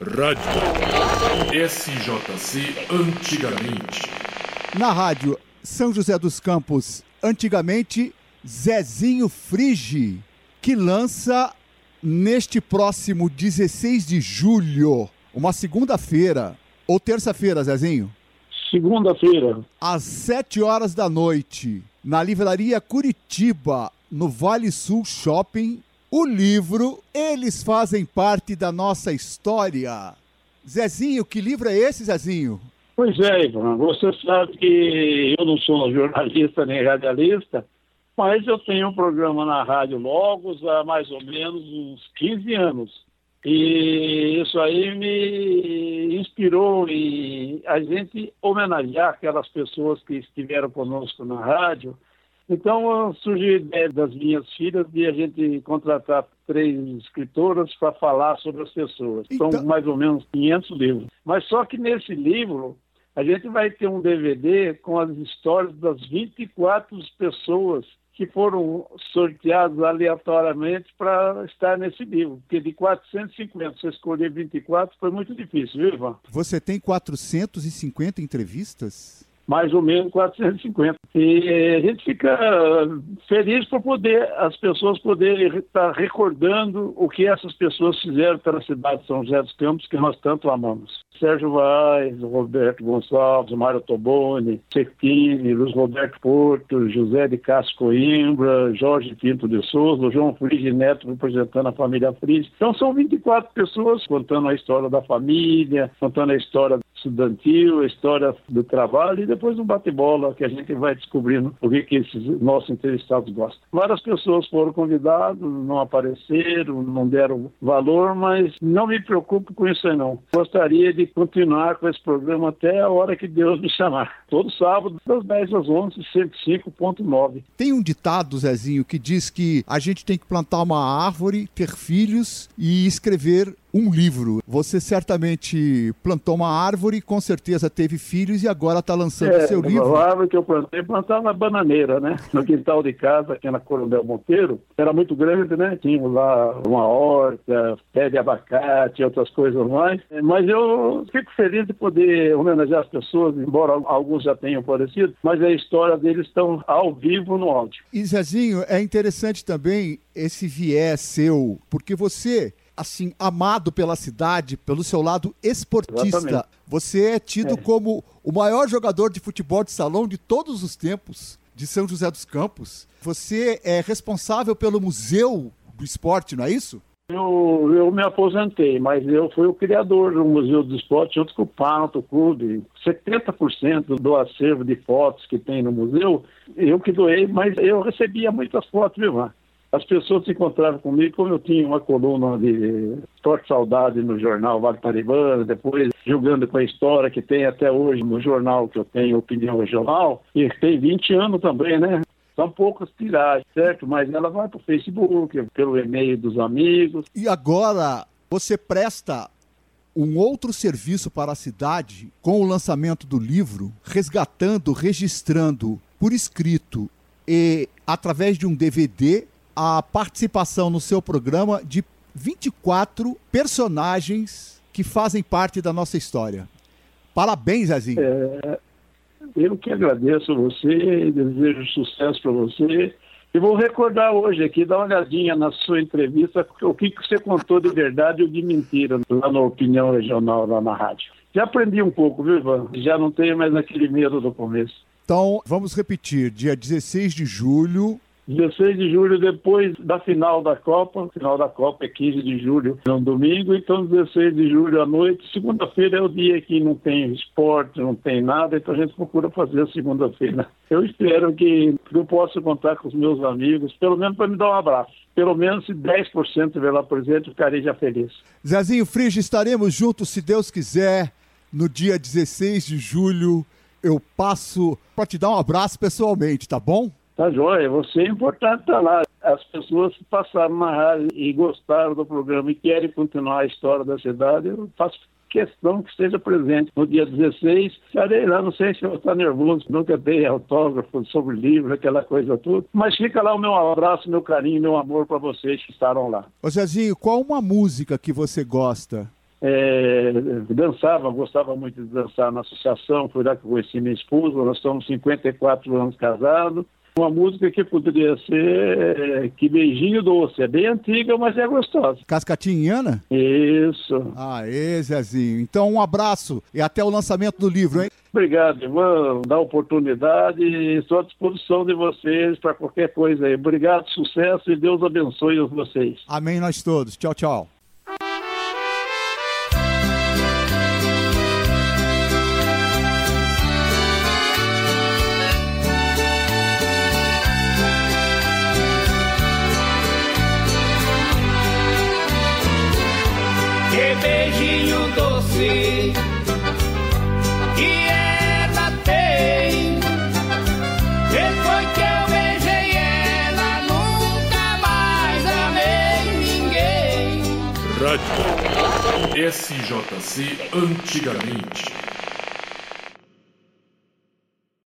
Rádio SJC Antigamente. Na rádio São José dos Campos, antigamente, Zezinho Frige, que lança neste próximo 16 de julho, uma segunda-feira, ou terça-feira, Zezinho? Segunda-feira. Às 7 horas da noite, na livraria Curitiba, no Vale Sul Shopping, o livro Eles Fazem Parte da Nossa História. Zezinho, que livro é esse, Zezinho? Pois é, Ivan, você sabe que eu não sou jornalista nem radialista, mas eu tenho um programa na Rádio Logos há mais ou menos uns 15 anos. E isso aí me inspirou em a gente homenagear aquelas pessoas que estiveram conosco na rádio então surgiu a ideia das minhas filhas de a gente contratar três escritoras para falar sobre as pessoas. Então... São mais ou menos 500 livros. Mas só que nesse livro a gente vai ter um DVD com as histórias das 24 pessoas que foram sorteados aleatoriamente para estar nesse livro. Porque de 450, você escolher 24 foi muito difícil, viu, Ivan? Você tem 450 entrevistas? Mais ou menos 450. E a gente fica feliz por poder, as pessoas poderem estar recordando o que essas pessoas fizeram pela cidade de São José dos Campos, que nós tanto amamos. Sérgio Vaz, Roberto Gonçalves, Mário Toboni, Cequini, Luiz Roberto Porto, José de Castro Coimbra, Jorge Pinto de Souza, João Frige Neto representando a família Frige. Então são 24 pessoas contando a história da família, contando a história estudantil, a história do trabalho e depois um bate-bola que a gente vai descobrindo o que, que esses nossos entrevistados gostam. Várias pessoas foram convidadas, não apareceram, não deram valor, mas não me preocupo com isso aí não. Gostaria de continuar com esse programa até a hora que Deus me chamar. Todo sábado, das 10 às 11, 105.9. Tem um ditado, Zezinho, que diz que a gente tem que plantar uma árvore, ter filhos e escrever um livro. Você certamente plantou uma árvore, com certeza teve filhos e agora está lançando é, seu livro. A árvore que eu plantei, plantava bananeira, né? No quintal de casa, aqui na Coronel Monteiro. Era muito grande, né? Tinha lá uma horta, pé de abacate, outras coisas mais. Mas eu fico feliz de poder homenagear as pessoas, embora alguns já tenham aparecido, mas a história deles estão ao vivo no áudio. E Zezinho, é interessante também esse viés seu, porque você assim, amado pela cidade, pelo seu lado esportista. Exatamente. Você é tido é. como o maior jogador de futebol de salão de todos os tempos de São José dos Campos. Você é responsável pelo Museu do Esporte, não é isso? Eu, eu me aposentei, mas eu fui o criador do Museu do Esporte junto com o Pato Clube. 70% do acervo de fotos que tem no museu, eu que doei, mas eu recebia muitas fotos, viu, Mar? As pessoas se encontravam comigo, como eu tinha uma coluna de Torte Saudade no jornal Vale Paribana, depois julgando com a história que tem até hoje no jornal que eu tenho, Opinião Regional, e tem 20 anos também, né? São poucas tiragens, certo? Mas ela vai para o Facebook, pelo e-mail dos amigos. E agora você presta um outro serviço para a cidade com o lançamento do livro, resgatando, registrando por escrito e através de um DVD a participação no seu programa de 24 personagens que fazem parte da nossa história. Parabéns, Zezinho. É, eu que agradeço você, desejo sucesso para você. E vou recordar hoje aqui, dar uma olhadinha na sua entrevista, o que, que você contou de verdade ou de mentira lá na Opinião Regional, lá na rádio. Já aprendi um pouco, viu, Ivan? Já não tenho mais aquele medo do começo. Então, vamos repetir: dia 16 de julho, 16 de julho, depois da final da Copa. Final da Copa é 15 de julho, é um domingo. Então, 16 de julho à noite. Segunda-feira é o dia que não tem esporte, não tem nada. Então, a gente procura fazer a segunda-feira. Eu espero que eu possa contar com os meus amigos, pelo menos para me dar um abraço. Pelo menos se 10% estiver lá presente, ficarei já feliz. Zezinho Frige, estaremos juntos, se Deus quiser, no dia 16 de julho. Eu passo para te dar um abraço pessoalmente, tá bom? Tá joia, você é importante estar tá lá. As pessoas que passaram na rádio e gostaram do programa e querem continuar a história da cidade, eu faço questão que esteja presente no dia 16. Estarei lá, não sei se eu estar nervoso, nunca dei autógrafo sobre livro, aquela coisa toda. Mas fica lá o meu abraço, meu carinho, meu amor para vocês que estarão lá. Ô Zezinho, qual uma música que você gosta? é, dançava, gostava muito de dançar na associação, foi lá que eu conheci minha esposa, nós estamos 54 anos casados. Uma música que poderia ser é, Que Beijinho Doce. É bem antiga, mas é gostosa. Cascatinhana? Isso. Aê, Zezinho. Então, um abraço e até o lançamento do livro, hein? Obrigado, irmão. Dá oportunidade e estou à disposição de vocês para qualquer coisa aí. Obrigado, sucesso e Deus abençoe vocês. Amém, nós todos. Tchau, tchau. Beijinho doce que ela tem. Depois que eu beijei ela, nunca mais amei ninguém. Rádio SJC Antigamente.